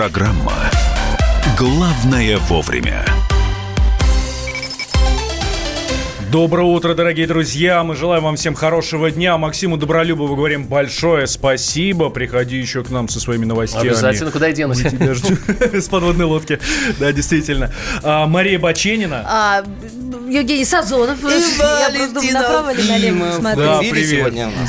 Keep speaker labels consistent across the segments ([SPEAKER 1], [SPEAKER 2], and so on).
[SPEAKER 1] Программа «Главное вовремя».
[SPEAKER 2] Доброе утро, дорогие друзья. Мы желаем вам всем хорошего дня. Максиму Добролюбову говорим большое спасибо. Приходи еще к нам со своими новостями.
[SPEAKER 3] Обязательно, куда я денусь?
[SPEAKER 2] Мы тебя ждем. С подводной лодки. Да, действительно. А, Мария Баченина.
[SPEAKER 4] Евгений Сазонов. Я просто думаю, направо или налево смотрю.
[SPEAKER 2] Да,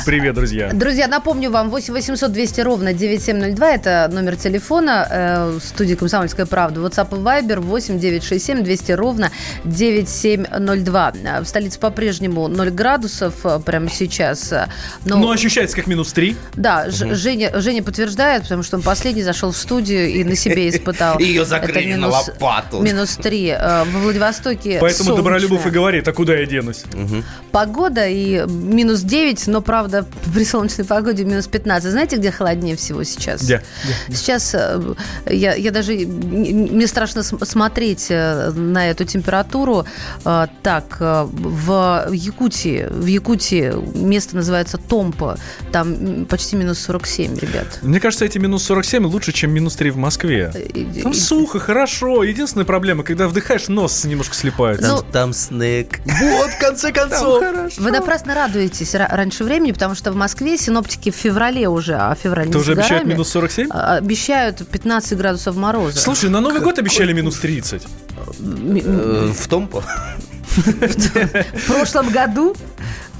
[SPEAKER 2] привет. друзья.
[SPEAKER 4] Друзья, напомню вам, 8 800 200 ровно 9702, это номер телефона э, студии «Комсомольская правда». WhatsApp и Viber 8 967 200 ровно 9702. Э, В столице по-прежнему 0 градусов э, прямо сейчас. э, Но,
[SPEAKER 2] Ну, ощущается как минус три.
[SPEAKER 4] да, Ж- Женя, Женя подтверждает, потому что он последний зашел в студию и на себе испытал.
[SPEAKER 5] Ее закрыли на лопату.
[SPEAKER 4] Минус 3. Во Владивостоке
[SPEAKER 2] Поэтому
[SPEAKER 4] солнечно.
[SPEAKER 2] Добролюбов и говорит, а куда я денусь?
[SPEAKER 4] Погода и минус 9, но, правда, при солнечной погоде минус 15. Знаете, где холоднее всего сейчас?
[SPEAKER 2] Где?
[SPEAKER 4] Сейчас э, я, я даже... Мне страшно см- смотреть э, на эту температуру. Э, Так, в Якутии, в Якутии место называется Томпа. Там почти минус 47, ребят.
[SPEAKER 2] Мне кажется, эти минус 47 лучше, чем минус 3 в Москве. Там сухо, хорошо. Единственная проблема, когда вдыхаешь, нос немножко слепается.
[SPEAKER 4] Ну,
[SPEAKER 5] Там, там снег.
[SPEAKER 2] вот, в конце концов.
[SPEAKER 4] Вы напрасно радуетесь ра- раньше времени, потому что в Москве синоптики в феврале уже, а февраль не
[SPEAKER 2] обещает
[SPEAKER 4] горами,
[SPEAKER 2] минус 47?
[SPEAKER 4] а, Обещают 15 градусов мороза.
[SPEAKER 2] Слушай, на Новый год обещали минус 30.
[SPEAKER 4] М- м-
[SPEAKER 5] Э, В том
[SPEAKER 4] в прошлом году.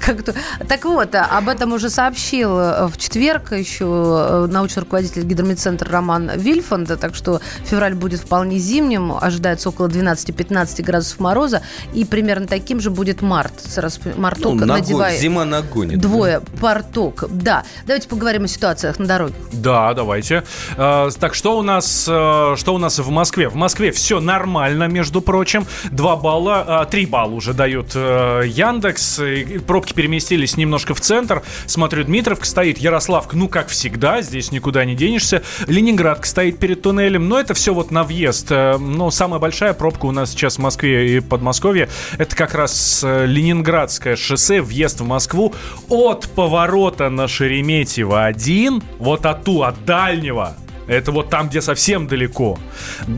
[SPEAKER 4] Как-то... Так вот, об этом уже сообщил э, в четверг еще э, научный руководитель гидромедцентра Роман Вильфанд, так что февраль будет вполне зимним, ожидается около 12-15 градусов мороза, и примерно таким же будет март. Сразу марток
[SPEAKER 5] ну,
[SPEAKER 4] надевай.
[SPEAKER 5] зима нагонит.
[SPEAKER 4] Двое, порток, да. Давайте поговорим о ситуациях на дороге.
[SPEAKER 2] Да, давайте. Э, так, что у нас, э, что у нас в Москве? В Москве все нормально, между прочим. Два балла, э, три балла уже дают Яндекс. И Пробки переместились немножко в центр. Смотрю, Дмитровка стоит, Ярославка, ну, как всегда, здесь никуда не денешься. Ленинградка стоит перед туннелем, но это все вот на въезд. Э, Но самая большая пробка у нас сейчас в Москве и Подмосковье, это как раз э, Ленинградское шоссе, въезд в Москву от поворота на Шереметьево 1, вот оттуда, от дальнего, это вот там, где совсем далеко.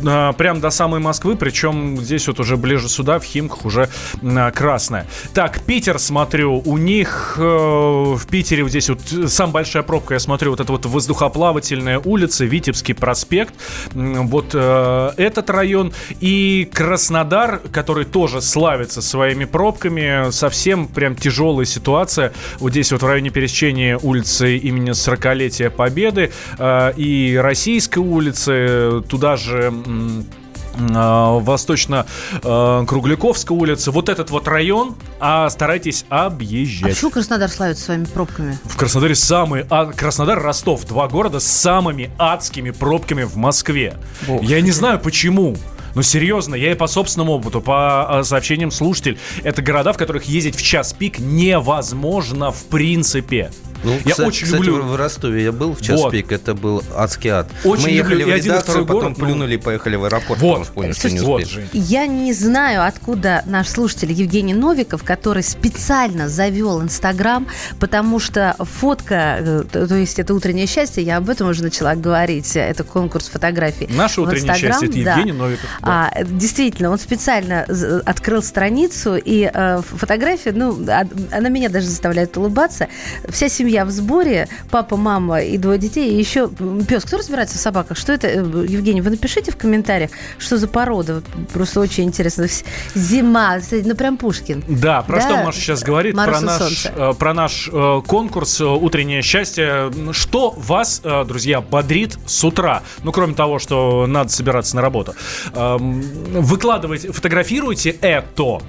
[SPEAKER 2] А, Прям до самой Москвы, причем здесь вот уже ближе сюда, в Химках уже а, красная. Так, Питер смотрю, у них э, в Питере вот здесь вот самая большая пробка, я смотрю, вот это вот воздухоплавательная улица, Витебский проспект, вот э, этот район и Краснодар, который тоже славится своими пробками, совсем прям тяжелая ситуация. Вот здесь вот в районе пересечения улицы имени 40-летия Победы э, и Российской улицы, туда же... м, э, Восточно-Кругляковская улица, вот этот вот район, а старайтесь
[SPEAKER 4] А
[SPEAKER 2] объезжать.
[SPEAKER 4] почему Краснодар славится своими пробками?
[SPEAKER 2] В Краснодаре самые... а, Краснодар, Ростов, два города с самыми адскими пробками в Москве. Я не знаю почему. Ну, серьезно, я и по собственному опыту, по а, сообщениям слушателей, это города, в которых ездить в час пик невозможно в принципе.
[SPEAKER 5] Ну,
[SPEAKER 2] я
[SPEAKER 5] кстати,
[SPEAKER 2] очень
[SPEAKER 5] кстати,
[SPEAKER 2] люблю...
[SPEAKER 5] в Ростове я был в час
[SPEAKER 2] Вот.
[SPEAKER 5] пик, это был адский ад.
[SPEAKER 2] Очень
[SPEAKER 5] Мы
[SPEAKER 2] люблю
[SPEAKER 5] ехали
[SPEAKER 2] и
[SPEAKER 5] в редакцию, потом
[SPEAKER 2] город, ну-
[SPEAKER 5] плюнули и поехали в аэропорт,
[SPEAKER 2] Вот.
[SPEAKER 5] потому что поняли, что не
[SPEAKER 2] Вот,
[SPEAKER 5] успели.
[SPEAKER 4] Я не знаю, откуда наш слушатель Евгений Новиков, который специально завел Инстаграм, потому что фотка, э, то есть это утреннее счастье, я об этом уже начала говорить, это конкурс фотографий.
[SPEAKER 2] Наше утреннее
[SPEAKER 4] Инстаграм,
[SPEAKER 2] счастье, это
[SPEAKER 4] да.
[SPEAKER 2] Евгений Новиков. да.
[SPEAKER 4] А, действительно, он специально открыл страницу, и э, фотография, ну, а- она меня даже заставляет улыбаться. Вся семья в сборе, папа, мама и двое детей, и еще пес. Кто разбирается в собаках? Что это, э, Евгений, вы напишите в комментариях, что за порода. Просто очень интересно. Зима, ну прям Пушкин.
[SPEAKER 2] Да, про
[SPEAKER 4] Да,
[SPEAKER 2] что Маша сейчас говорит? Про наш, э, про наш э, конкурс «Утреннее счастье». Что вас, э, друзья, бодрит с утра? Ну, кроме того, что надо собираться на работу. Эм, Выкладывайте, фотографируйте это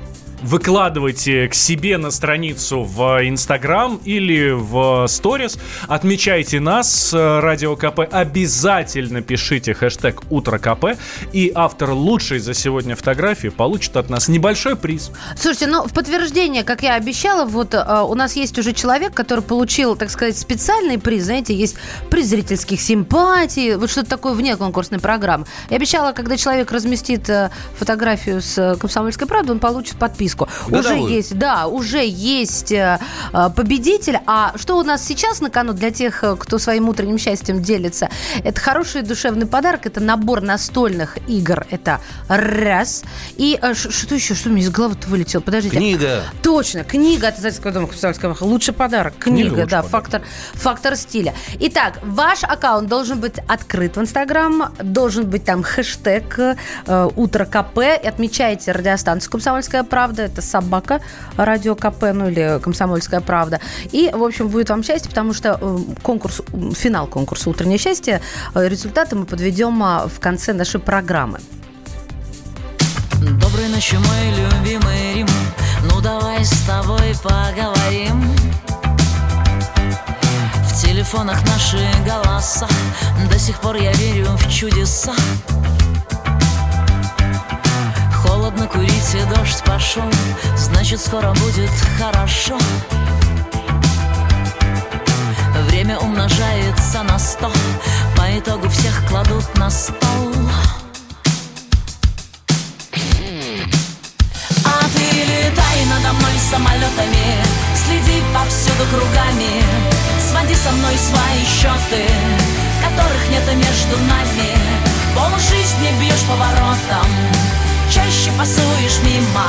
[SPEAKER 2] выкладывайте к себе на страницу в Инстаграм или в Сторис, отмечайте нас, э, Радио КП, обязательно пишите хэштег Утро КП, и автор лучшей за сегодня фотографии получит от нас небольшой приз.
[SPEAKER 4] Слушайте, ну в подтверждение, как я обещала, вот э, у нас есть уже человек, который получил, так сказать, специальный приз. Знаете, есть приз зрительских симпатий, вот что-то такое вне конкурсной программы. Я обещала, когда человек разместит э, фотографию с «Комсомольской правдой», он получит подписку списку.
[SPEAKER 5] Годовую.
[SPEAKER 4] Уже есть, да, уже есть э, э, победитель. А что у нас сейчас на кону для тех, э, кто своим утренним счастьем делится? Это хороший душевный подарок. Это набор настольных игр. Это раз. И э, что еще? Что у меня из головы-то вылетело? Подождите.
[SPEAKER 5] Книга.
[SPEAKER 4] Точно, книга от Издательского дома «Комсомольская правда». Лучший подарок. Книга,
[SPEAKER 2] лучший
[SPEAKER 4] да, фактор, фактор стиля. Итак, ваш аккаунт должен быть открыт в Инстаграм, должен быть там хэштег э, «Утро КП». И Отмечаете радиостанцию «Комсомольская правда». Это собака радио КП, ну или «Комсомольская правда». И, в общем, будет вам счастье, потому что э, конкурс, финал конкурса «Утреннее счастье», э, результаты мы подведем а, в конце нашей программы.
[SPEAKER 3] Доброй ночи, мой любимый Рим Ну давай с тобой поговорим В телефонах наши голоса До сих пор я верю в чудеса курить и дождь пошел Значит скоро будет хорошо. Время умножается на сто По итогу всех кладут на стол. А ты летай надо мной самолетами Следи повсюду кругами Своди со мной свои счеты Которых нет между нами. Пол жизни бьешь поворотом Чаще пасуешь мимо.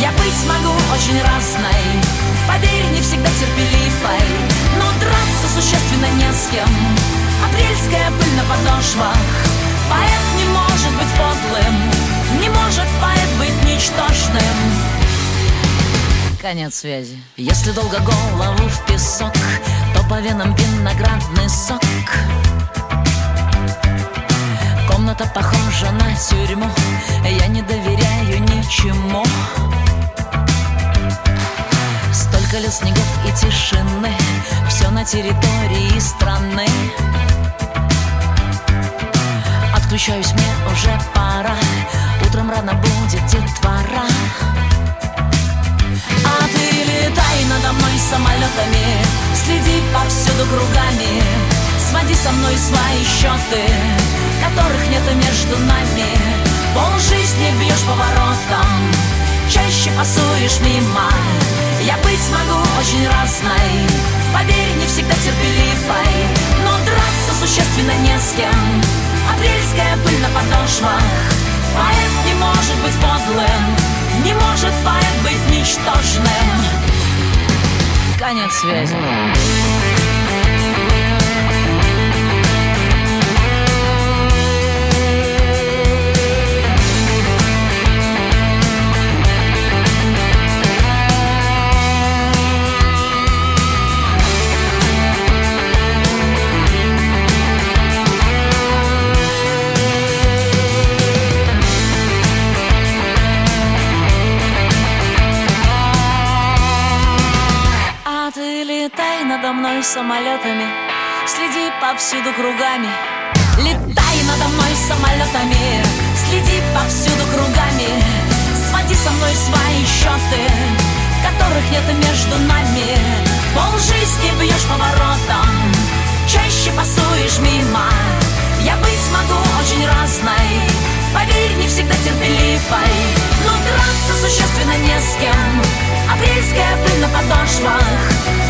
[SPEAKER 3] Я быть могу очень разной. Поверь, не всегда терпеливой. Но драться существенно не с кем. Апрельская пыль на подошвах. Поэт не может быть подлым. Не может поэт быть ничтожным. Конец связи. Если долго голову в песок То по венам виноградный сок. Комната похожа тюрьму. Я не доверяю ничему. Столько лет снегов и тишины. Все на территории страны. Отключаюсь, мне уже пора. Утром рано будет детвора А ты летай надо мной самолетами Следи повсюду кругами Своди со мной свои счеты Которых нет между нами. Пол жизни бьешь поворотом Чаще пасуешь мимо. Я быть могу очень разной Поверь, не всегда терпеливой. Но драться существенно не с кем. Апрельская пыль на подошвах. Поэт не может быть подлым Не может поэт быть ничтожным. Конец связи мной самолетами Следи повсюду кругами. Летай надо мной самолетами Следи повсюду кругами. Своди со мной свои счеты Которых нет между нами. Пол жизни бьешь поворотом Чаще пасуешь мимо. Я быть могу очень разной Поверь, не всегда терпеливой. Но драться существенно не с кем. Апрельская пыль на подошвах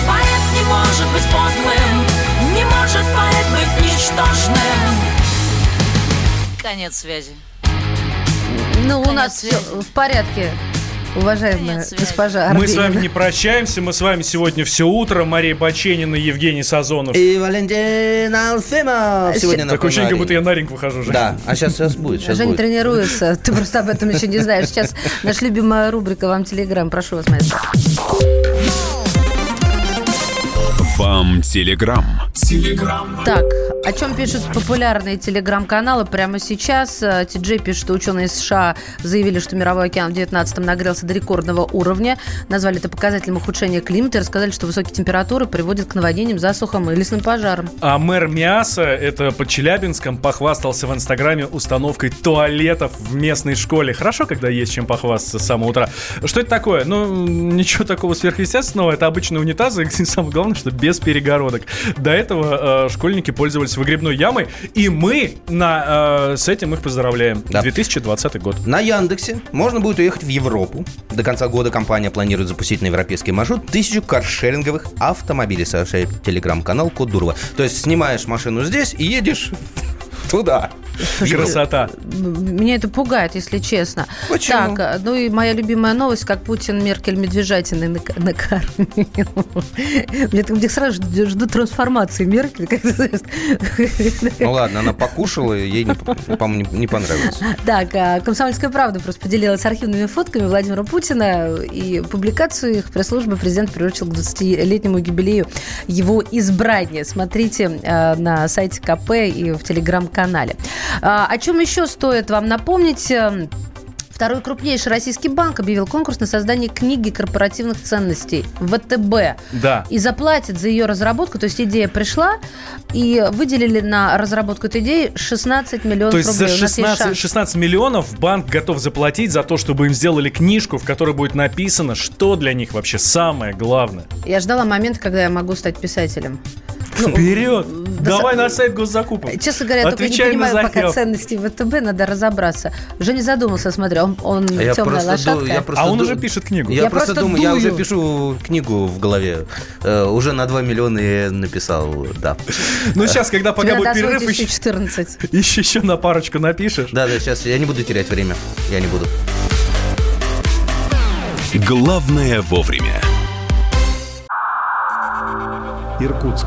[SPEAKER 3] может быть подлым Не может поэт быть ничтожным Конец связи
[SPEAKER 4] Ну, у нас все в порядке, уважаемая госпожа
[SPEAKER 2] Мы с вами
[SPEAKER 4] Арбенина.
[SPEAKER 2] не прощаемся, мы с вами сегодня все утро. Мария Баченина, Евгений Сазонов.
[SPEAKER 5] И Валентин Алфимов сегодня на
[SPEAKER 2] Такое ощущение, как будто я на ринг выхожу уже.
[SPEAKER 5] Да, а сейчас, сейчас будет, сейчас
[SPEAKER 4] Женя
[SPEAKER 5] будет.
[SPEAKER 4] тренируется, ты просто об этом еще не знаешь. Сейчас наша любимая рубрика «Вам Телеграм». Прошу вас, маэстро.
[SPEAKER 1] Вам Телеграм.
[SPEAKER 4] Так, о чем пишут популярные телеграм-каналы прямо сейчас? Э, Ти-Джей пишет, что ученые США заявили, что мировой океан в 19-м нагрелся до рекордного уровня. Назвали это показателем ухудшения климата и рассказали, что высокие температуры приводят к наводнениям, засухам и лесным пожарам.
[SPEAKER 2] А мэр Миаса, это под Челябинском, похвастался в Инстаграме установкой туалетов в местной школе. Хорошо, когда есть чем похвастаться с самого утра. Что это такое? Ну, ничего такого сверхъестественного. Это обычные унитазы. И самое главное, что без перегородок. До этого э, школьники пользовались выгребной ямой. И мы на, э, с этим их поздравляем.
[SPEAKER 5] Да.
[SPEAKER 2] 2020 год.
[SPEAKER 5] На Яндексе можно будет уехать в Европу. До конца года компания планирует запустить на европейский маршрут тысячу каршеринговых автомобилей, сообщает телеграм-канал Код Дурова. То есть снимаешь машину здесь и едешь туда.
[SPEAKER 2] Красота.
[SPEAKER 4] Меня это пугает, если честно.
[SPEAKER 5] Почему?
[SPEAKER 4] Так, а, ну и моя любимая новость, как Путин Меркель медвежатиной нак- накормил. Мне мне сразу жду, трансформации Меркель.
[SPEAKER 5] Ну ладно, она покушала, ей, не- по-моему, не, не понравилось.
[SPEAKER 4] Так, а, «Комсомольская правда» просто поделилась архивными фотками Владимира Путина и публикацию их пресс-службы президент приручил к 20-летнему юбилею его избрания. Смотрите а, на сайте КП и в телеграм-канале. А, О чем еще стоит вам напомнить? Эм, Второй крупнейший российский банк объявил конкурс на создание книги корпоративных ценностей ВТБ.
[SPEAKER 2] Да.
[SPEAKER 4] И заплатит за ее разработку, то есть идея пришла, и выделили на разработку этой идеи 16 миллионов
[SPEAKER 2] То есть
[SPEAKER 4] рублей.
[SPEAKER 2] за
[SPEAKER 4] У нас есть
[SPEAKER 2] 16,
[SPEAKER 4] шанс.
[SPEAKER 2] 16 миллионов банк готов заплатить за то, чтобы им сделали книжку, в которой будет написано, что для них вообще самое главное.
[SPEAKER 4] Я ждала момента, когда я могу стать писателем. Ну,
[SPEAKER 2] Вперед!
[SPEAKER 4] да
[SPEAKER 2] Давай на сайт госзакупок.
[SPEAKER 4] Честно говоря, я только не понимаю пока
[SPEAKER 2] захёб.
[SPEAKER 4] ценностей ВТБ, надо разобраться. Женя задумался, смотри, он, он
[SPEAKER 5] А я
[SPEAKER 4] темная
[SPEAKER 5] просто ду-
[SPEAKER 4] лошадка.
[SPEAKER 5] я просто
[SPEAKER 2] А он
[SPEAKER 5] ду-
[SPEAKER 2] уже пишет книгу.
[SPEAKER 5] Я,
[SPEAKER 4] Я
[SPEAKER 5] просто,
[SPEAKER 4] просто
[SPEAKER 5] думаю, я уже пишу книгу в голове. Э, уже на 2 миллиона я написал, да.
[SPEAKER 2] Ну сейчас, когда пока будет перерыв,
[SPEAKER 4] еще, 14.
[SPEAKER 2] еще, еще на парочку напишешь.
[SPEAKER 5] Да, да, сейчас я не буду терять время. Я не буду.
[SPEAKER 1] Главное вовремя.
[SPEAKER 6] Иркутск.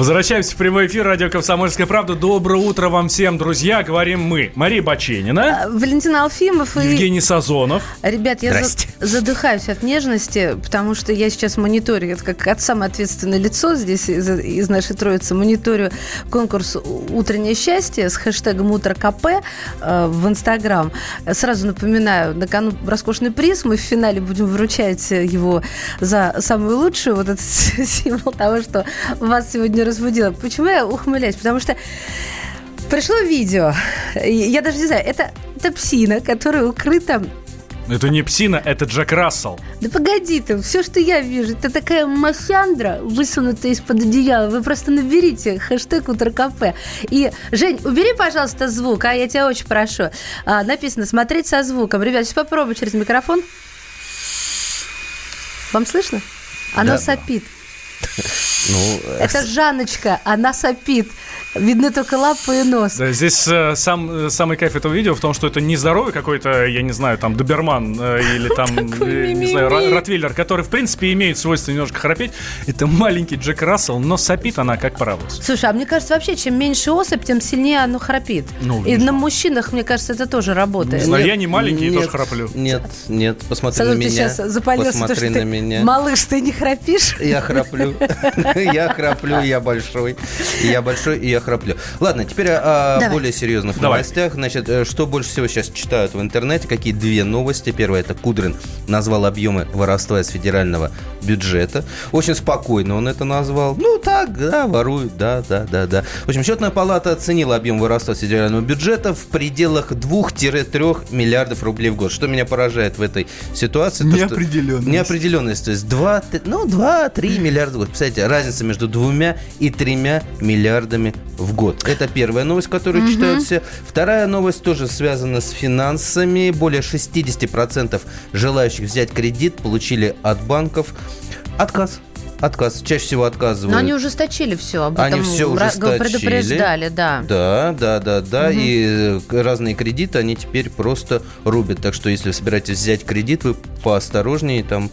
[SPEAKER 2] Возвращаемся в прямой эфир радио «Комсомольская правда». Доброе утро вам всем, друзья. Говорим мы. Мария Баченина,
[SPEAKER 4] А, Валентин Алфимов и...
[SPEAKER 2] Евгений Сазонов.
[SPEAKER 4] Ребят, я за-
[SPEAKER 5] Здрасте.
[SPEAKER 4] задыхаюсь от нежности, потому что я сейчас мониторю, это как от самое ответственное лицо здесь из, из нашей троицы, мониторю конкурс «Утреннее счастье» с хэштегом «Утро КП» э, в Инстаграм. Сразу напоминаю, на кону роскошный приз, мы в финале будем вручать его за самую лучшую, вот этот символ того, что вас сегодня разбудило. Почему я ухмыляюсь? Потому что Пришло видео, я даже не знаю, это, это псина, которая укрыта
[SPEAKER 2] Это не псина, это Джек Рассел.
[SPEAKER 4] да погоди ты, все, что я вижу, это такая масяндра, высунутая из-под одеяла. Вы просто наберите хэштег «Утро КП». И, Жень, убери, пожалуйста, звук, а я тебя очень прошу. А, написано «Смотреть со звуком». Ребят, сейчас попробуй через микрофон. Вам слышно? Оно
[SPEAKER 5] Да.
[SPEAKER 4] сопит.
[SPEAKER 5] Ну,
[SPEAKER 4] Это Жанночка, она сопит. Видны только лапы и нос.
[SPEAKER 2] Да, здесь э, сам, э, самый кайф этого видео в том, что это не здоровый какой-то, я не знаю, там, доберман э, или там, э, не знаю, ротвейлер, который, в принципе, имеет свойство немножко храпеть. Это маленький Джек Рассел, но сопит она как паровоз.
[SPEAKER 4] Слушай, а мне кажется, вообще, чем меньше особь, тем сильнее оно храпит.
[SPEAKER 2] Ну,
[SPEAKER 4] и на мужчинах, мне кажется, это тоже работает.
[SPEAKER 2] Не знаю, я не маленький и тоже храплю.
[SPEAKER 5] Нет, нет, посмотри на
[SPEAKER 4] ты
[SPEAKER 5] меня.
[SPEAKER 4] сейчас запалился, то,
[SPEAKER 5] посмотри
[SPEAKER 4] что
[SPEAKER 5] на
[SPEAKER 4] ты,
[SPEAKER 5] меня.
[SPEAKER 4] малыш, ты не храпишь?
[SPEAKER 5] Я храплю. Я храплю, я большой. Я большой, и я храплю. Ладно, теперь о
[SPEAKER 4] Давай.
[SPEAKER 5] более серьезных
[SPEAKER 2] Давай.
[SPEAKER 5] новостях. Значит, э, что больше всего сейчас читают в интернете? Какие две новости? Первая, это Кудрин назвал объемы воровства из федерального бюджета. Очень спокойно он это назвал. Ну, так, да, воруют, да, да, да, да. В общем, счетная палата оценила объем воровства из федерального бюджета в пределах 2-3 миллиардов рублей в год. Что меня поражает в этой ситуации? то, что-
[SPEAKER 2] Неопределенность.
[SPEAKER 5] Неопределенность. То есть 2, ну, 2-3 миллиарда в год. Представляете, разница между двумя и тремя миллиардами в год. Это первая новость, которую читают все. Вторая новость тоже связана с финансами. Более 60% желающих взять кредит получили от банков отказ. Отказ. Чаще всего отказывают.
[SPEAKER 4] Но они ужесточили все, об
[SPEAKER 5] Они
[SPEAKER 4] этом
[SPEAKER 5] все
[SPEAKER 4] ра-
[SPEAKER 5] ужесточили.
[SPEAKER 4] предупреждали, да.
[SPEAKER 5] Да, да, да, да. И э, разные кредиты они теперь просто рубят. Так что если вы собираетесь взять кредит, вы поосторожнее там.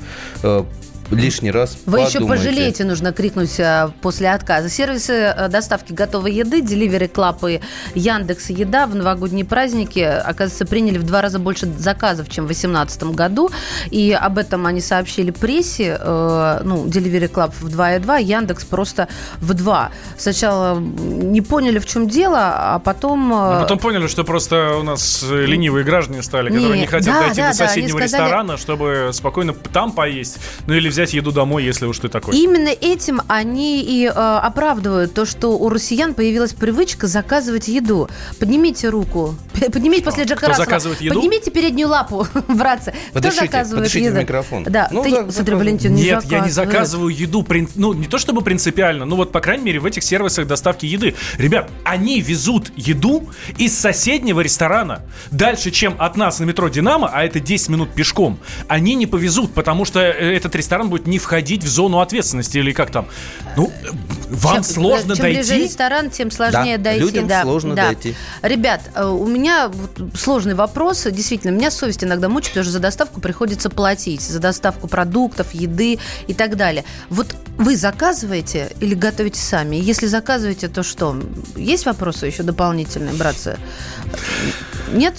[SPEAKER 5] Лишний раз
[SPEAKER 4] Вы еще
[SPEAKER 5] подумайте.
[SPEAKER 4] пожалеете, нужно крикнуть а, после отказа. Сервисы э, доставки готовой еды, Delivery Club и Яндекс Еда в новогодние праздники, оказывается, приняли в два раза больше заказов, чем в 2018 году. И об этом они сообщили прессе. Э, Ну, Delivery Club в 2,2, Яндекс просто в 2. Сначала не поняли, в чем дело, а потом... э,
[SPEAKER 2] А потом поняли, что просто у нас ленивые граждане стали, которые
[SPEAKER 4] Не,
[SPEAKER 2] не хотят
[SPEAKER 4] да,
[SPEAKER 2] дойти
[SPEAKER 4] да,
[SPEAKER 2] до
[SPEAKER 4] да,
[SPEAKER 2] соседнего
[SPEAKER 4] сказали-
[SPEAKER 2] ресторана, чтобы спокойно там поесть. Ну или взять еду домой, если уж ты такой.
[SPEAKER 4] Именно этим они и э, оправдывают то, что у россиян появилась привычка заказывать еду. Поднимите руку. Поднимите после Джека
[SPEAKER 2] Кто
[SPEAKER 4] Рассела.
[SPEAKER 2] заказывает еду?
[SPEAKER 4] Поднимите переднюю лапу, братцы. Кто
[SPEAKER 5] Подышите,
[SPEAKER 4] заказывает
[SPEAKER 5] подышите в
[SPEAKER 4] еду?
[SPEAKER 5] микрофон.
[SPEAKER 4] Да,
[SPEAKER 5] Ну,
[SPEAKER 4] ты,
[SPEAKER 5] за-
[SPEAKER 4] смотри. Валентин, не
[SPEAKER 2] Нет, я не
[SPEAKER 4] заказывает.
[SPEAKER 2] заказываю еду, прин- ну не то чтобы принципиально, ну вот по крайней мере в этих сервисах доставки еды. Ребят, они везут еду из соседнего ресторана дальше, чем от нас на метро Динамо, а это 10 минут пешком. Они не повезут, потому что э, этот ресторан будет не входить в зону ответственности или как там. Ну, вам
[SPEAKER 4] Чем-
[SPEAKER 2] сложно
[SPEAKER 4] чем ближе
[SPEAKER 2] дойти.
[SPEAKER 4] ресторан, тем сложнее
[SPEAKER 5] Да,
[SPEAKER 4] дойти.
[SPEAKER 5] людям
[SPEAKER 4] да,
[SPEAKER 5] сложно
[SPEAKER 4] да.
[SPEAKER 5] дойти.
[SPEAKER 4] Ребят, э, у меня сложный вопрос. Действительно, меня совесть иногда мучает, потому что за доставку приходится платить. За доставку продуктов, еды и так далее. Вот вы заказываете или готовите сами? Если заказываете, то что? Есть вопросы еще дополнительные, братцы? Нет?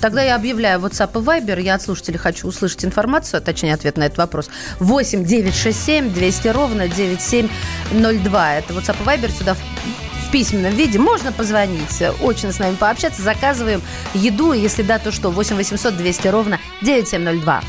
[SPEAKER 4] Тогда я объявляю WhatsApp и Viber. Я от слушателей хочу услышать информацию, а точнее ответ на этот вопрос. 8 967 200 ровно 9702. Это WhatsApp и Viber. Сюда в письменном виде можно позвонить. Очень с нами пообщаться. Заказываем еду. Если да, то что? 8 800 200 ровно 9702.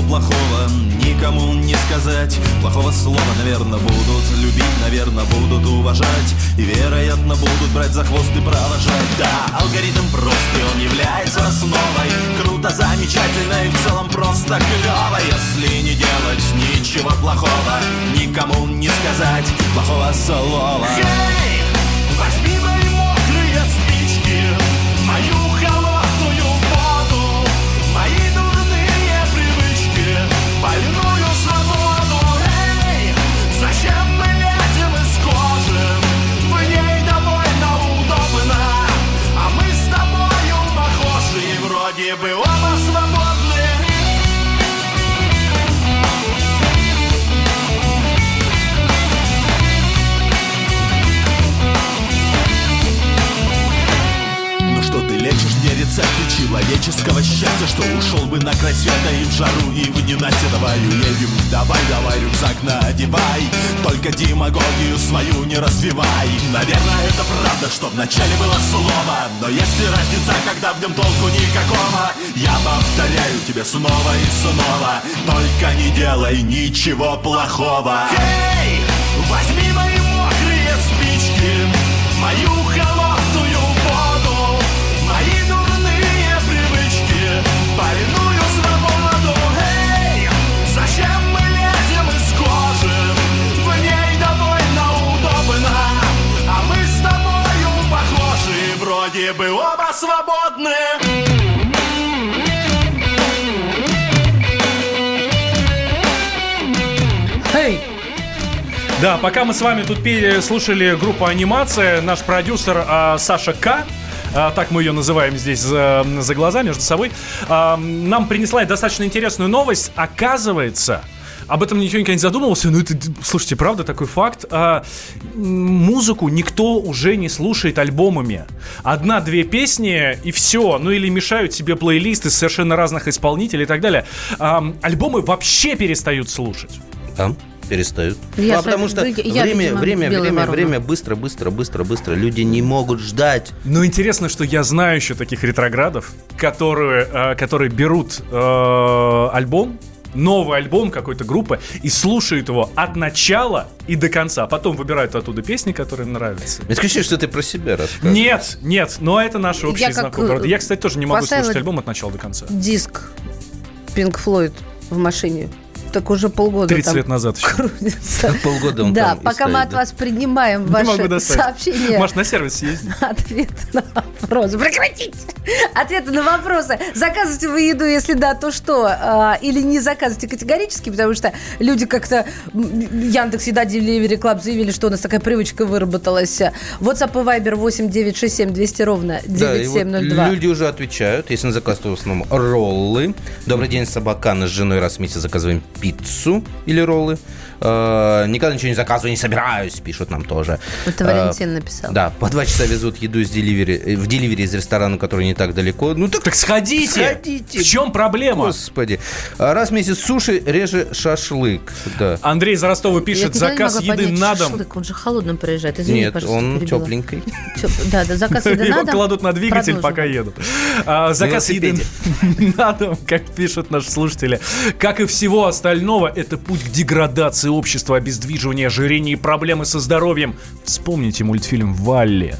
[SPEAKER 7] Ничего плохого, никому не сказать. Плохого слова, наверное, будут любить, наверное, будут уважать. И, вероятно, будут брать за хвост и провожать. Да, алгоритм прост, и он является основой. Круто, замечательно и в целом просто клево Если не делать ничего плохого, никому не сказать плохого слова. Эй, и вроде лечишь мне рецепты человеческого счастья Что ушел бы на край света и в жару, и в ненастье. Давай уедем, давай, давай, рюкзак надевай. Только демагогию свою не развивай. Наверное, это правда, что вначале было слово. Но есть ли разница, когда в нем толку никакого? Я повторяю тебе снова и снова. Только не делай ничего плохого. Эй, возьми бы оба свободны
[SPEAKER 2] Эй! Да, пока мы с вами тут пели, слушали группу «Анимация», наш продюсер а, Саша К., а, так мы ее называем здесь за, за глаза между собой, а, нам принесла достаточно интересную новость. Оказывается, об этом никто никогда не задумывался, но это, слушайте, правда такой факт. а, музыку никто уже не слушает альбомами. Одна-две песни и все. Ну или мешают себе плейлисты совершенно разных исполнителей и так далее. А, альбомы вообще перестают слушать.
[SPEAKER 5] Там перестают.
[SPEAKER 4] Я
[SPEAKER 5] а потому что
[SPEAKER 4] я,
[SPEAKER 5] время,
[SPEAKER 4] видимо,
[SPEAKER 5] время, время,
[SPEAKER 4] ворона.
[SPEAKER 5] время быстро, быстро, быстро, быстро. Люди не могут ждать.
[SPEAKER 2] Но интересно, что я знаю еще таких ретроградов, которые, э, которые берут э, альбом, новый альбом какой-то группы и слушают его от начала и до конца. Потом выбирают оттуда песни, которые им нравятся.
[SPEAKER 5] Мне ощущение, что ты про себя рассказываешь.
[SPEAKER 2] Нет, нет, но это наши общие знакомые. Я, кстати, тоже не могу слушать альбом от начала до конца.
[SPEAKER 4] Диск Pink Floyd в машине. Так уже полгода
[SPEAKER 2] 30
[SPEAKER 4] там
[SPEAKER 2] лет назад еще.
[SPEAKER 4] крутится.
[SPEAKER 5] Полгода он
[SPEAKER 4] Да, пока мы от
[SPEAKER 5] да.
[SPEAKER 4] вас принимаем ваши сообщения.
[SPEAKER 2] Может, на сервис съездить?
[SPEAKER 4] Ответ на вопросы. Прекратите! Ответы на вопросы. Заказываете вы еду, если да, то что? А, или не заказывайте категорически, потому что люди как-то... Яндекс Еда, Delivery Club заявили, что у нас такая привычка выработалась. WhatsApp и Viber 8 967 200 ровно
[SPEAKER 5] Да, и вот
[SPEAKER 4] 9702.
[SPEAKER 5] люди уже отвечают. Если на заказ, то в основном роллы. Добрый день, собаканы. С женой раз в месяц заказываем пиццу или роллы. Э, Никогда ничего не заказываю, не собираюсь, пишут нам тоже.
[SPEAKER 4] Это
[SPEAKER 5] Э,
[SPEAKER 4] Валентин написал.
[SPEAKER 5] Да, по два часа везут еду из деливери, э, в деливери из ресторана, который не так далеко. Ну так,
[SPEAKER 2] Так сходите!
[SPEAKER 5] Сходите.
[SPEAKER 2] В чем проблема?
[SPEAKER 5] господи. А Раз в месяц суши, реже шашлык. Да.
[SPEAKER 2] Андрей из Ростова пишет,
[SPEAKER 4] Я никогда не
[SPEAKER 2] заказ еды на дом.
[SPEAKER 4] шашлык, он же холодным приезжает. Извини,
[SPEAKER 5] Нет,
[SPEAKER 4] пожалуйста,
[SPEAKER 5] он
[SPEAKER 4] перебила.
[SPEAKER 5] тепленький.
[SPEAKER 4] Да, да, заказ еды
[SPEAKER 2] Его
[SPEAKER 4] на дом.
[SPEAKER 2] кладут на двигатель,
[SPEAKER 4] Продолжим.
[SPEAKER 2] пока едут. А, заказ еды на дом, как пишут наши слушатели. Как и всего остального, это путь к деградации общества, обездвиживания, ожирения и проблемы со здоровьем. Вспомните мультфильм «Валли»,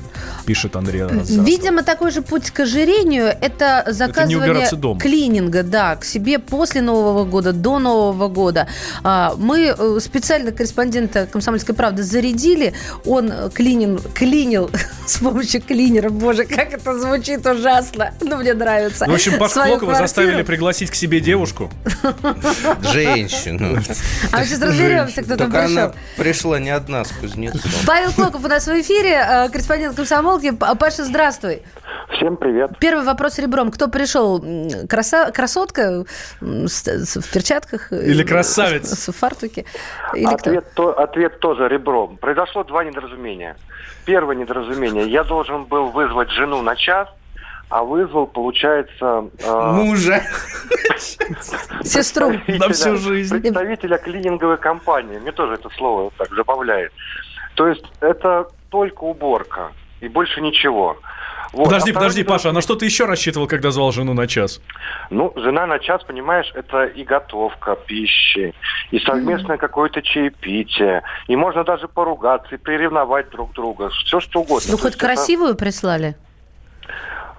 [SPEAKER 2] пишет Андрей Разасов.
[SPEAKER 4] Видимо, такой же путь к ожирению – это заказывание
[SPEAKER 2] убираться дома.
[SPEAKER 4] клининга, да, к себе после Нового года, до Нового года. А, Мы э, специально корреспондента «Комсомольской правды» зарядили, он клинин, клинил с помощью клинера, боже, как это звучит ужасно, но мне нравится.
[SPEAKER 2] В общем,
[SPEAKER 4] квартиру.
[SPEAKER 2] заставили пригласить к себе девушку.
[SPEAKER 5] Женщину.
[SPEAKER 4] А мы сейчас разберемся, кто там
[SPEAKER 5] Только она
[SPEAKER 4] пришел.
[SPEAKER 5] пришла не одна с кузнецом.
[SPEAKER 4] Павел Клоков у нас в эфире, э, корреспондент комсомолки. П- Паша, здравствуй.
[SPEAKER 8] Всем привет.
[SPEAKER 4] Первый вопрос ребром. Кто пришел? Краса... Красотка м, с- с- в перчатках?
[SPEAKER 2] Или красавец?
[SPEAKER 4] С, в фартуке? Или кто?
[SPEAKER 8] Ответ, то- ответ тоже ребром. Произошло два недоразумения. Первое недоразумение. Я должен был вызвать жену на час, а вызвал, получается... э,
[SPEAKER 5] Мужа.
[SPEAKER 4] Сестру.
[SPEAKER 8] представителя-
[SPEAKER 2] На всю жизнь.
[SPEAKER 8] Представителя клининговой компании. Мне тоже это слово так забавляет. То есть это только уборка и больше ничего. Вот.
[SPEAKER 2] Подожди,
[SPEAKER 8] А
[SPEAKER 2] подожди,
[SPEAKER 8] второе
[SPEAKER 2] Паша, а на что ты еще рассчитывал, когда звал жену на час?
[SPEAKER 8] Ну, жена на час, понимаешь, это и готовка пищи, и совместное какое-то чаепитие, и можно даже поругаться, и приревновать друг друга, все что угодно.
[SPEAKER 4] Ну,
[SPEAKER 8] То
[SPEAKER 4] хоть
[SPEAKER 8] есть это,
[SPEAKER 4] красивую прислали?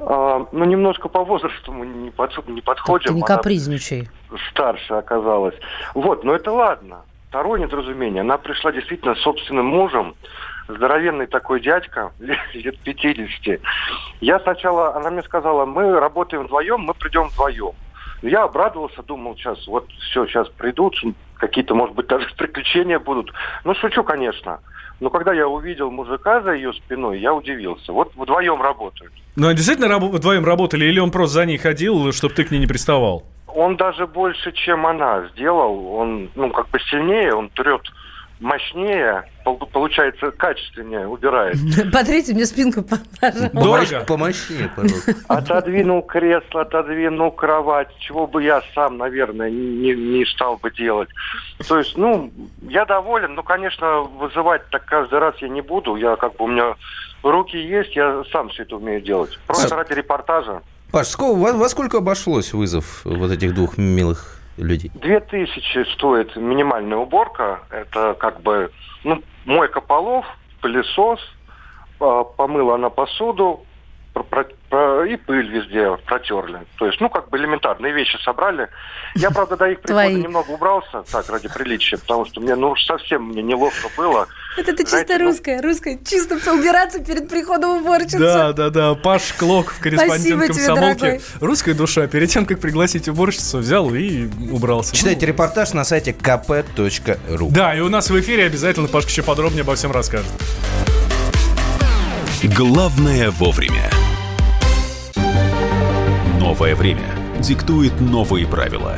[SPEAKER 8] А, ну, немножко по возрасту мы не, подсу- не
[SPEAKER 4] Ты
[SPEAKER 8] подходим.
[SPEAKER 4] не
[SPEAKER 8] Она
[SPEAKER 4] капризничай.
[SPEAKER 8] старше оказалась. Вот, но это ладно. Второе недоразумение. Она пришла действительно с собственным мужем, здоровенный такой дядька, лет 50. Я сначала, она мне сказала, мы работаем вдвоем, мы придем вдвоем. Я обрадовался, думал, сейчас, вот все, сейчас придут, какие-то, может быть, даже приключения будут. Ну, шучу, конечно. Но когда я увидел мужика за ее спиной, я удивился. Вот вдвоем работают.
[SPEAKER 2] Ну, они действительно рабо- вдвоем работали, или он просто за ней ходил, чтобы ты к ней не приставал?
[SPEAKER 8] Он даже больше, чем она сделал. Он, ну, как бы сильнее, он трет мощнее, пол- получается, качественнее убирает.
[SPEAKER 4] Потрите мне спинку, пожалуйста.
[SPEAKER 2] Дорого?
[SPEAKER 5] Помощнее, пожалуйста.
[SPEAKER 8] Отодвинул кресло, отодвинул кровать, чего бы я сам, наверное, не, не стал бы делать. То есть, ну, я доволен, но, конечно, вызывать так каждый раз я не буду. Я как бы, у меня руки есть, я сам все это умею делать. Просто ради репортажа.
[SPEAKER 5] Паш, во сколько обошлось вызов вот этих двух милых людей?
[SPEAKER 8] Две тысячи стоит минимальная уборка. Это как бы ну, мойка полов, пылесос, а, помыла она посуду про- про- про- и пыль везде протерли. То есть, ну, как бы элементарные вещи собрали. Я, правда, до их прихода
[SPEAKER 4] Твои.
[SPEAKER 8] немного убрался, так, ради приличия, потому что мне, ну, уж совсем мне неловко было.
[SPEAKER 4] Это ты чисто
[SPEAKER 8] Знаете, ну-
[SPEAKER 4] русская, русская. Чисто убираться перед приходом уборщицы.
[SPEAKER 2] Да, да, да. Паш Клок, корреспондент
[SPEAKER 4] Спасибо тебе,
[SPEAKER 2] комсомолки. Русская душа. Перед тем, как пригласить уборщицу, взял и убрался.
[SPEAKER 5] Читайте репортаж на сайте kp.ru.
[SPEAKER 2] Да, и у нас в эфире обязательно Пашка еще подробнее обо всем расскажет.
[SPEAKER 1] Главное вовремя. Новое время диктует новые правила.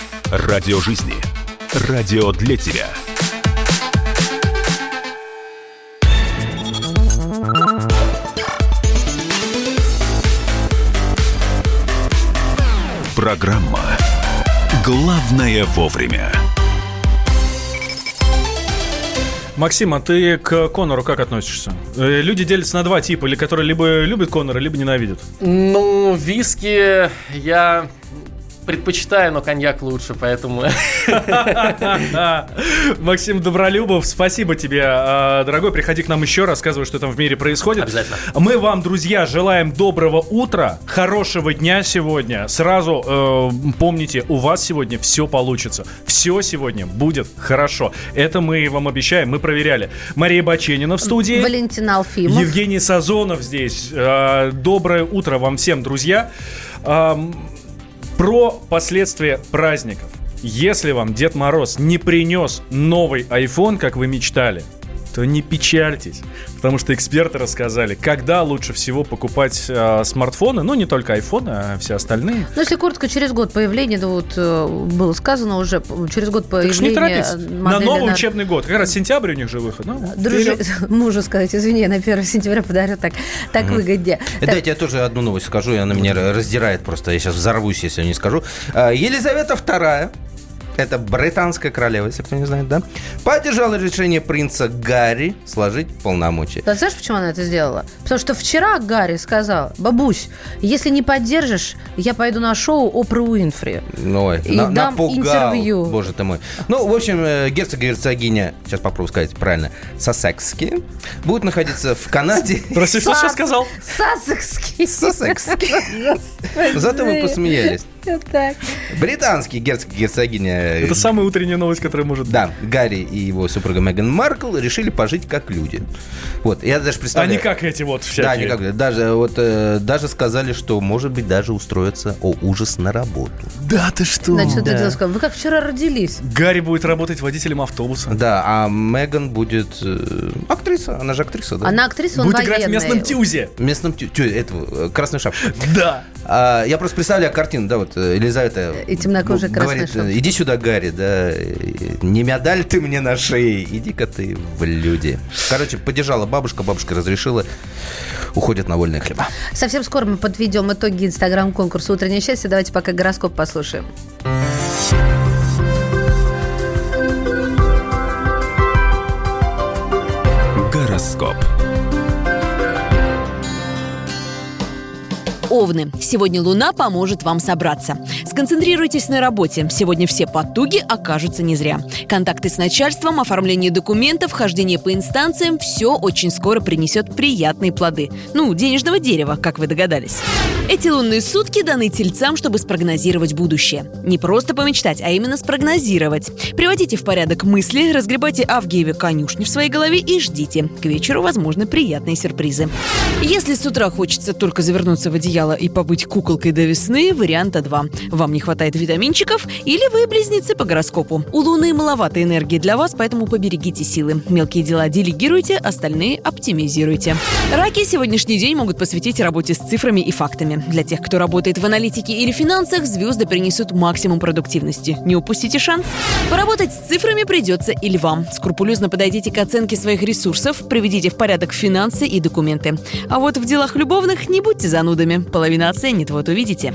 [SPEAKER 1] Радио жизни. Радио для тебя. Программа «Главное вовремя».
[SPEAKER 2] Максим, а ты к Конору как относишься? Э, люди делятся на два типа, или которые либо любят Конора, либо ненавидят.
[SPEAKER 9] Ну, виски я предпочитаю, но коньяк лучше, поэтому...
[SPEAKER 2] Максим Добролюбов, спасибо тебе, а, дорогой. Приходи к нам еще, рассказывай, что там в мире происходит.
[SPEAKER 9] Обязательно.
[SPEAKER 2] Мы вам, друзья, желаем доброго утра, хорошего дня сегодня. Сразу э, помните, у вас сегодня все получится. Все сегодня будет хорошо. Это мы вам обещаем, мы проверяли. Мария Баченина в студии.
[SPEAKER 4] Валентин Алфимов.
[SPEAKER 2] Евгений Сазонов здесь. Э, Доброе утро вам всем, друзья. Ам, Про последствия праздников. Если вам Дед Мороз не принес новый iPhone, как вы мечтали, то не печальтесь, потому что эксперты рассказали, когда лучше всего покупать э, смартфоны, ну не только iPhone, а все остальные.
[SPEAKER 4] Ну, если коротко, через год появления, ну вот э, было сказано уже, через год
[SPEAKER 2] Так что не
[SPEAKER 4] появления
[SPEAKER 2] торопитесь. На новый учебный год. Как раз сентябрь у них же выход. Ну,
[SPEAKER 4] Дружи... Мужу сказать, извини, я на 1 сентября подарю так, так выгоднее.
[SPEAKER 5] Э, Дайте я тоже одну новость скажу, и она меня раздирает просто. Я сейчас взорвусь, если не скажу. А, Елизавета II, это британская королева, если кто не знает, да, поддержала решение принца Гарри сложить полномочия.
[SPEAKER 4] Да знаешь, почему она это сделала? Потому что вчера Гарри сказал, бабусь, если не поддержишь, я пойду на шоу Опры Уинфри.
[SPEAKER 5] Ой,
[SPEAKER 4] И
[SPEAKER 5] на-
[SPEAKER 4] дам
[SPEAKER 5] напугал.
[SPEAKER 4] интервью.
[SPEAKER 5] Боже ты мой. Ну, в общем, э, герцог и герцогиня, сейчас попробую сказать правильно, Сассекские, будут находиться в Канаде.
[SPEAKER 2] Прости, что сейчас сказал?
[SPEAKER 4] Сассекский.
[SPEAKER 5] Сассекские. Зато вы посмеялись.
[SPEAKER 4] Так.
[SPEAKER 5] Британский герцог и герцогиня э,
[SPEAKER 2] Это самая утренняя новость, которая может быть.
[SPEAKER 5] Да, Гарри и его супруга Меган Маркл решили пожить как люди. Вот, я даже
[SPEAKER 2] А
[SPEAKER 5] представляю...
[SPEAKER 2] не как эти вот
[SPEAKER 5] Да,
[SPEAKER 2] всякие.
[SPEAKER 5] не как даже вот э, даже сказали, что может быть даже устроиться, о ужас на работу.
[SPEAKER 2] Да ты что?
[SPEAKER 4] Значит, что ты сказать? Вы как вчера родились?
[SPEAKER 2] Гарри будет работать водителем автобуса.
[SPEAKER 5] Да, а Меган будет э, актриса, она же актриса, да?
[SPEAKER 4] Она актриса, он
[SPEAKER 2] Будет играть в местном тюзе.
[SPEAKER 5] В местном тю, тю- этого, красную шапку.
[SPEAKER 2] Да.
[SPEAKER 5] А, я просто представляю картину, да, вот э, Елизавета
[SPEAKER 4] И темнокожая
[SPEAKER 5] говорит, э, иди сюда, Гарри, да, э, не медаль ты мне на шее, иди-ка ты в люди. Короче, поддержала бабушка, бабушка разрешила, уходят на вольные хлеба.
[SPEAKER 4] Совсем скоро мы подведем итоги инстаграм-конкурса «Утреннее счастье». Давайте пока гороскоп послушаем.
[SPEAKER 1] Гороскоп.
[SPEAKER 10] Овны. Сегодня Луна поможет вам собраться. Сконцентрируйтесь на работе. Сегодня все потуги окажутся не зря. Контакты с начальством, оформление документов, хождение по инстанциям – все очень скоро принесет приятные плоды. Ну, денежного дерева, как вы догадались. Эти лунные сутки даны тельцам, чтобы спрогнозировать будущее. Не просто помечтать, а именно спрогнозировать. Приводите в порядок мысли, разгребайте Авгиеве конюшни в своей голове и ждите. К вечеру, возможно, приятные сюрпризы. Если с утра хочется только завернуться в одеяло и побыть куколкой до весны, варианта 2. Вам не хватает витаминчиков или вы близнецы по гороскопу. У Луны маловато энергии для вас, поэтому поберегите силы. Мелкие дела делегируйте, остальные оптимизируйте. Раки сегодняшний день могут посвятить работе с цифрами и фактами. Для тех, кто работает в аналитике или финансах, звезды принесут максимум продуктивности. Не упустите шанс. Поработать с цифрами придется и львам. Скрупулезно подойдите к оценке своих ресурсов, приведите в порядок финансы и документы. А вот в делах любовных не будьте занудами. Половина оценит, вот увидите.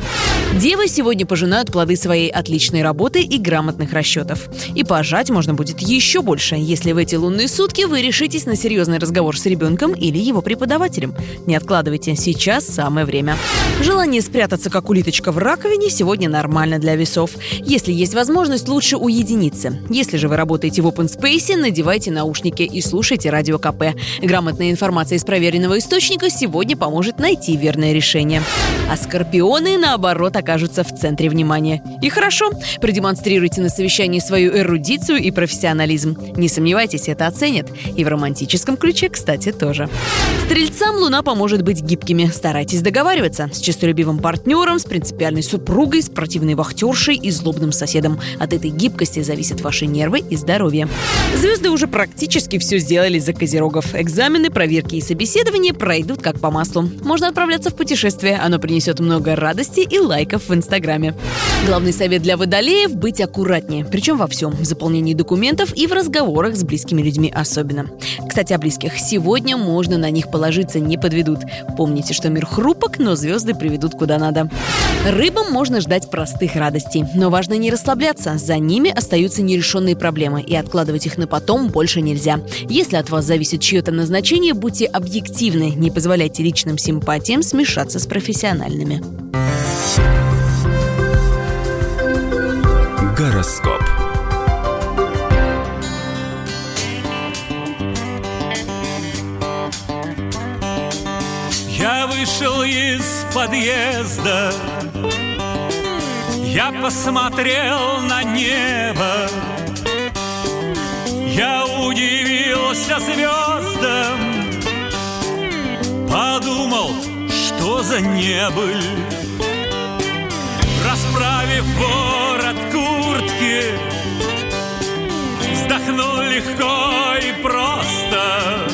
[SPEAKER 10] Девы сегодня пожинают плоды своей отличной работы и грамотных расчетов. И пожать можно будет еще больше, если в эти лунные сутки вы решитесь на серьезный разговор с ребенком или его преподавателем. Не откладывайте, сейчас самое время. Желание спрятаться, как улиточка в раковине, сегодня нормально для весов. Если есть возможность, лучше уединиться. Если же вы работаете в open space, надевайте наушники и слушайте радио КП. Грамотная информация из проверенного источника сегодня поможет найти верное решение. А скорпионы, наоборот, окажутся в центре внимания. И хорошо, продемонстрируйте на совещании свою эрудицию и профессионализм. Не сомневайтесь, это оценят. И в романтическом ключе, кстати, тоже. Стрельцам Луна поможет быть гибкими. Старайтесь договариваться с честолюбивым партнером, с принципиальной супругой, с противной вахтершей и злобным соседом. От этой гибкости зависят ваши нервы и здоровье. Звезды уже практически все сделали за козерогов. Экзамены, проверки и собеседования пройдут как по маслу. Можно отправляться в путешествие. Оно принесет много радости и лайков в Инстаграме. Главный совет для водолеев – быть аккуратнее. Причем во всем. В заполнении документов и в разговорах с близкими людьми особенно. Кстати, о близких. Сегодня можно на них положиться, не подведут. Помните, что мир хрупок, но звезды приведут куда надо. Рыбам можно ждать простых радостей, но важно не расслабляться. За ними остаются нерешенные проблемы, и откладывать их на потом больше нельзя. Если от вас зависит чье-то назначение, будьте объективны, не позволяйте личным симпатиям смешаться с профессиональными.
[SPEAKER 1] Гороскоп.
[SPEAKER 11] Я вышел из подъезда, я посмотрел на небо, я удивился звездам, подумал, что за небыль. Расправив ворот куртки, вздохнул легко и просто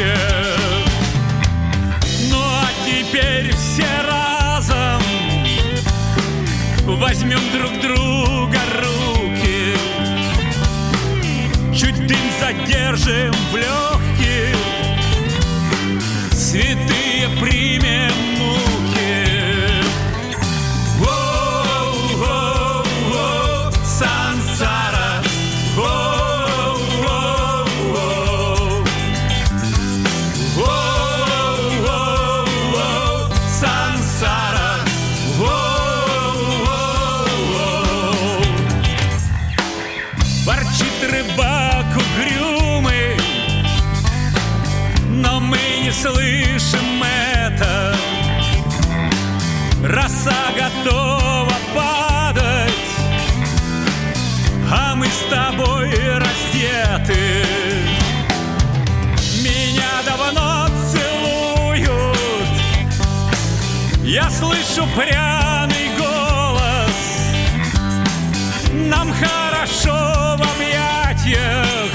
[SPEAKER 11] круче Ну а теперь все разом Возьмем друг друга руки. Чуть дым задержим в легких Святые примем слышим это. Роса готова падать А мы с тобой раздеты. Меня давно целуют Я слышу пряный голос. Нам хорошо в объятиях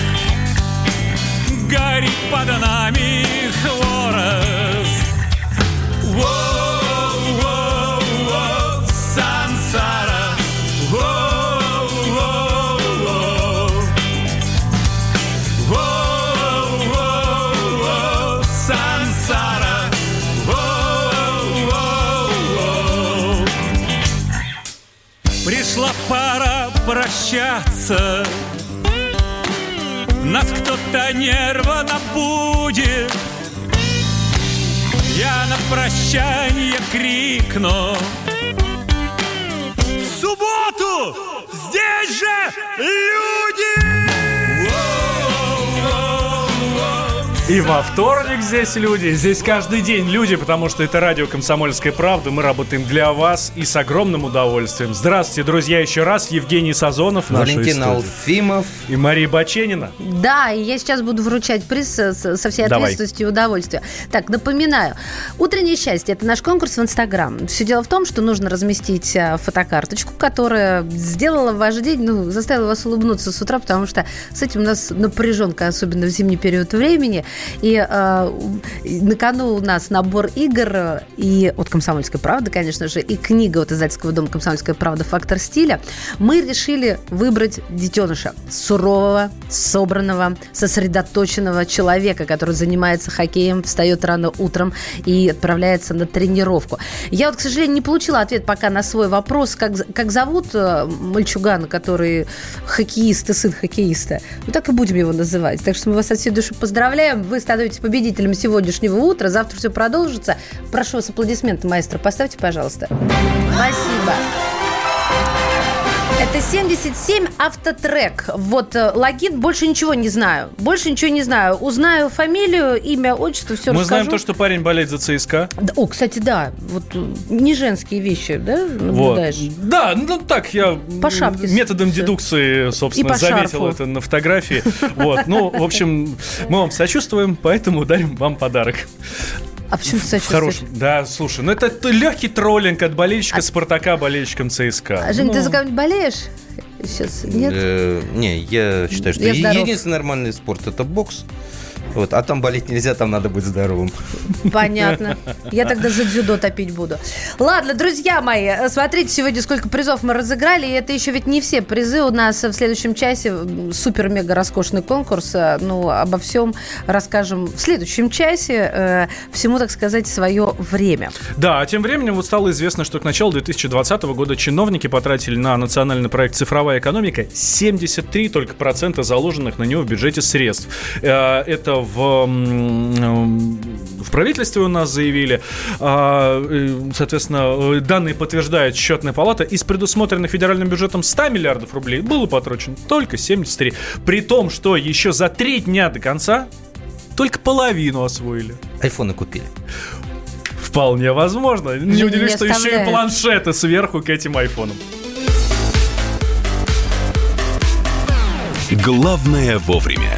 [SPEAKER 11] Горит под нами прощаться Нас кто-то нервно будет Я на прощание крикну. В субботу здесь же люди!
[SPEAKER 2] И во вторник здесь люди, здесь каждый день люди, потому что это радио «Комсомольская правда». Мы работаем для вас и с огромным удовольствием. Здравствуйте, друзья, еще раз. Евгений Сазонов,
[SPEAKER 5] Валентин. Алфимов.
[SPEAKER 2] И Мария Баченина.
[SPEAKER 4] Да, и я сейчас буду вручать приз со, всей
[SPEAKER 2] Давай.
[SPEAKER 4] ответственностью и удовольствием. Так, напоминаю. Утреннее счастье – это наш конкурс в Инстаграм. Все дело в том, что нужно разместить а, фотокарточку, которая сделала ваш день, ну, заставила вас улыбнуться с утра, потому что с этим у нас напряженка, особенно в зимний период времени. И и на кону у нас набор игр э, и от «Комсомольской правды», конечно же, и книга от издательского дома «Комсомольская правда. Фактор стиля». Мы решили выбрать детеныша сурового, собранного, сосредоточенного человека, который занимается хоккеем, встает рано утром и отправляется на тренировку. Я вот, к сожалению, не получила ответ пока на свой вопрос, как, как зовут э, мальчугана, который хоккеист и сын хоккеиста. Ну, так и будем его называть. Так что мы вас от всей души поздравляем. Вы становитесь победителем сегодняшнего утра. Завтра все продолжится. Прошу вас аплодисменты, маэстро. Поставьте, пожалуйста. Спасибо. Это Это 77 автотрек. Вот э, логин, больше ничего не знаю. Больше ничего не знаю. Узнаю фамилию, имя, отчество, все
[SPEAKER 2] Мы
[SPEAKER 4] расскажу.
[SPEAKER 2] знаем то, что парень болеет за ЦСКА.
[SPEAKER 4] Да, О, кстати, да. Вот э, не женские вещи, да,
[SPEAKER 2] Вот.
[SPEAKER 4] наблюдаешь?
[SPEAKER 2] Да, ну так я
[SPEAKER 4] По шапке
[SPEAKER 2] методом
[SPEAKER 4] всё.
[SPEAKER 2] дедукции, собственно, заметил
[SPEAKER 4] шарфу.
[SPEAKER 2] это на фотографии. Вот, ну, в общем, мы вам сочувствуем, поэтому дарим вам подарок.
[SPEAKER 4] А почему ты сочувствуешь?
[SPEAKER 2] хорошем. Да, слушай, ну это легкий троллинг от болельщика Спартака болельщикам ЦСКА.
[SPEAKER 4] А, Жень, ты
[SPEAKER 2] Ну,
[SPEAKER 4] за кого-нибудь болеешь? Сейчас нет?
[SPEAKER 5] Э, не, я считаю, что
[SPEAKER 4] Я
[SPEAKER 5] е- единственный нормальный спорт это бокс. Вот, а там болеть нельзя, там надо быть здоровым.
[SPEAKER 4] Понятно. Я тогда за дзюдо топить буду. Ладно, друзья мои, э, смотрите сегодня, сколько призов мы разыграли. И это еще ведь не все призы. У нас в следующем часе супер-мега роскошный конкурс. Э, Ну, обо всем расскажем в следующем часе. Э, Всему, так сказать, свое время.
[SPEAKER 2] Да, а тем временем вот стало известно, что к началу 2020 года чиновники потратили на национальный проект «Цифровая экономика» 73 только процента заложенных на него в бюджете средств. Э, Это в, в правительстве у нас заявили. А, э, Соответственно, данные подтверждает счетная палата. Из предусмотренных федеральным бюджетом 100 миллиардов рублей было потрачено только 73. При том, что еще за три дня до конца только половину освоили.
[SPEAKER 5] Айфоны купили.
[SPEAKER 2] Вполне возможно. Не удивлюсь, что еще и планшеты сверху к этим айфонам.
[SPEAKER 1] Главное вовремя.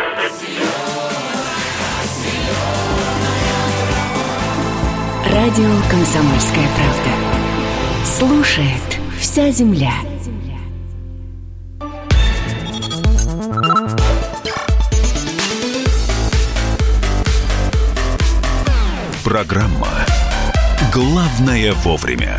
[SPEAKER 12] Радио «Комсомольская правда». Слушает вся земля.
[SPEAKER 1] Программа «Главное вовремя».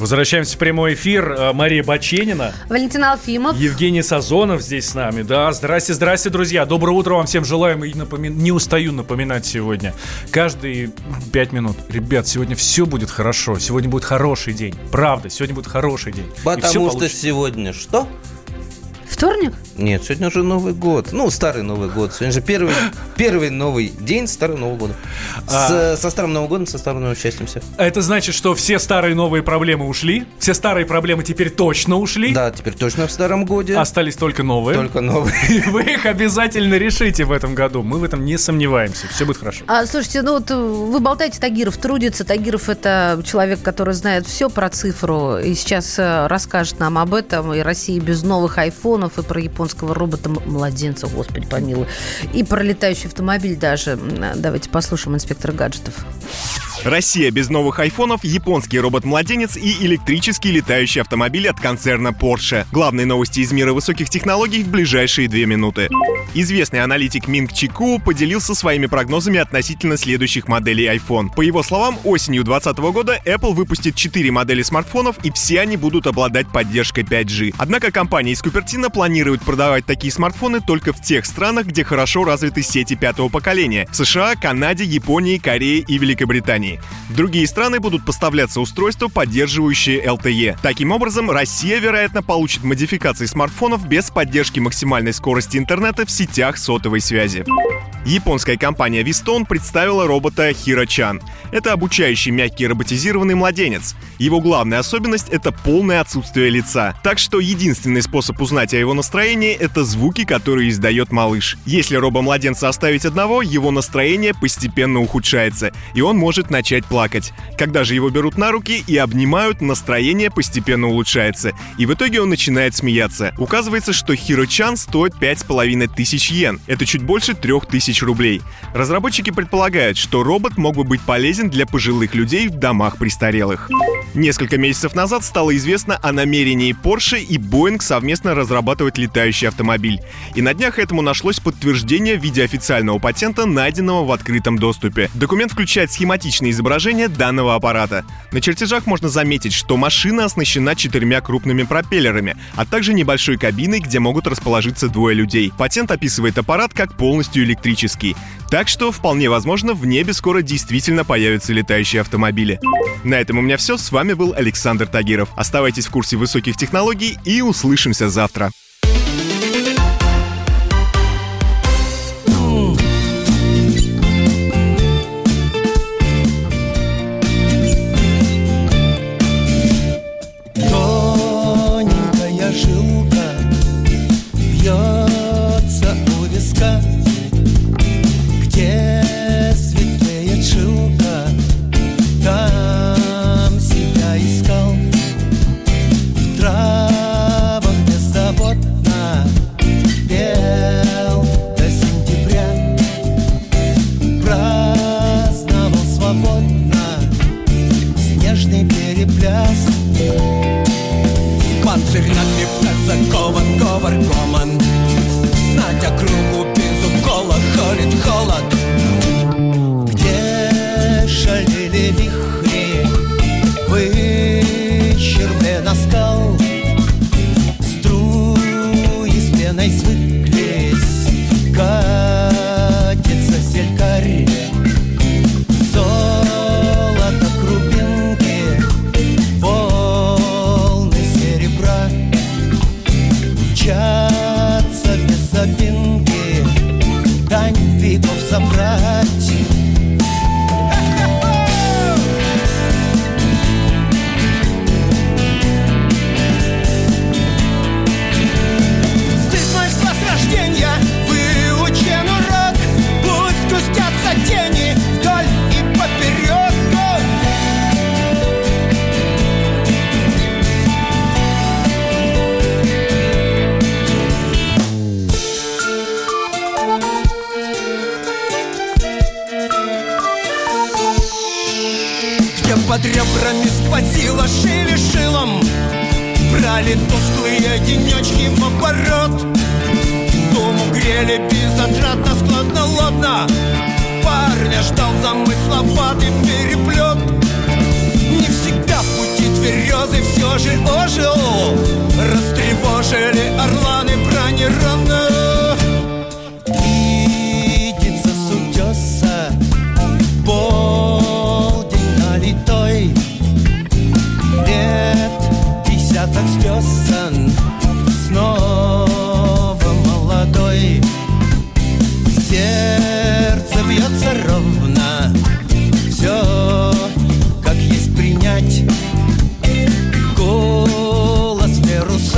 [SPEAKER 2] Возвращаемся в прямой эфир. Э, Мария Баченина,
[SPEAKER 4] Валентин Алфимов.
[SPEAKER 2] Евгений Сазонов здесь с нами. Да, здрасте, здрасте, друзья. Доброе утро вам всем желаем. И напоми- не устаю напоминать сегодня. Каждые пять минут. Ребят, сегодня все будет хорошо. Сегодня будет хороший день. Правда, сегодня будет хороший день.
[SPEAKER 5] Потому что
[SPEAKER 2] получится.
[SPEAKER 5] сегодня что?
[SPEAKER 4] Вторник?
[SPEAKER 5] Нет, сегодня уже Новый год. Ну, старый Новый год. Сегодня же первый, первый новый день старого Нового года. С- со старым Новым годом, со старым новым счастьем всех.
[SPEAKER 2] Это значит, что все старые новые проблемы ушли. Все старые проблемы теперь точно ушли.
[SPEAKER 5] Да, теперь точно в старом годе.
[SPEAKER 2] Остались только новые.
[SPEAKER 5] Только новые.
[SPEAKER 2] И вы их обязательно решите в этом году. Мы в этом не сомневаемся. Все будет хорошо.
[SPEAKER 4] А, слушайте, ну вот э, вы болтаете, Тагиров трудится. Тагиров – это человек, который знает все про цифру. И сейчас э, расскажет нам об этом. И России без новых айфонов, и про японского робота-младенца, господи помилуй. И про летающий автомобиль даже. Давайте послушаем инспектора гаджетов.
[SPEAKER 13] Россия без новых айфонов, японский робот-младенец и электрический летающий автомобиль от концерна Porsche. Главные новости из мира высоких технологий в ближайшие две минуты. Известный аналитик Минг Чику поделился своими прогнозами относительно следующих моделей iPhone. По его словам, осенью 2020 года Apple выпустит 4 модели смартфонов, и все они будут обладать поддержкой 5G. Однако компания из Купертино планирует продавать такие смартфоны только в тех странах, где хорошо развиты сети пятого поколения – США, Канаде, Японии, Корее и Великобритании. В другие страны будут поставляться устройства, поддерживающие LTE. Таким образом, Россия, вероятно, получит модификации смартфонов без поддержки максимальной скорости интернета в сетях сотовой связи. Японская компания Viston представила робота Хирочан. Это обучающий мягкий роботизированный младенец. Его главная особенность — это полное отсутствие лица. Так что единственный способ узнать о его настроении — это звуки, которые издает малыш. Если робомладенца оставить одного, его настроение постепенно ухудшается, и он может начать плакать. Когда же его берут на руки и обнимают, настроение постепенно улучшается, и в итоге он начинает смеяться. Указывается, что Хирочан стоит 5500 тысяч йен. Это чуть больше 3000
[SPEAKER 14] тысяч рублей. Разработчики предполагают, что робот мог бы быть полезен для пожилых людей в домах престарелых. Несколько месяцев назад стало известно о намерении Porsche и Boeing совместно разрабатывать летающий автомобиль. И на днях этому нашлось подтверждение в виде официального патента, найденного в открытом доступе. Документ включает схематичное изображение данного аппарата. На чертежах можно заметить, что машина оснащена четырьмя крупными пропеллерами, а также небольшой кабиной, где могут расположиться двое людей. Патент описывает аппарат как полностью электрический. Так что, вполне возможно, в небе скоро действительно появятся летающие автомобили. На этом у меня все. С вами был Александр Тагиров. Оставайтесь в курсе высоких технологий и услышимся завтра.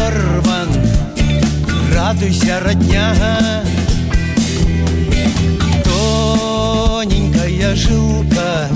[SPEAKER 15] Сорван. Радуйся, родня Тоненькая жилка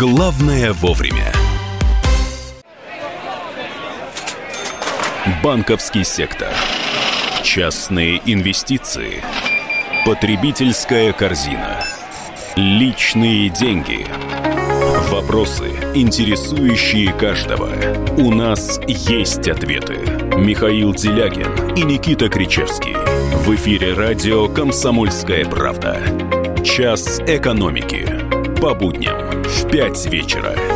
[SPEAKER 1] Главное вовремя. Банковский сектор. Частные инвестиции. Потребительская корзина. Личные деньги. Вопросы, интересующие каждого. У нас есть ответы. Михаил Делягин и Никита Кричевский. В эфире радио «Комсомольская правда». Час экономики. По будням в 5 вечера.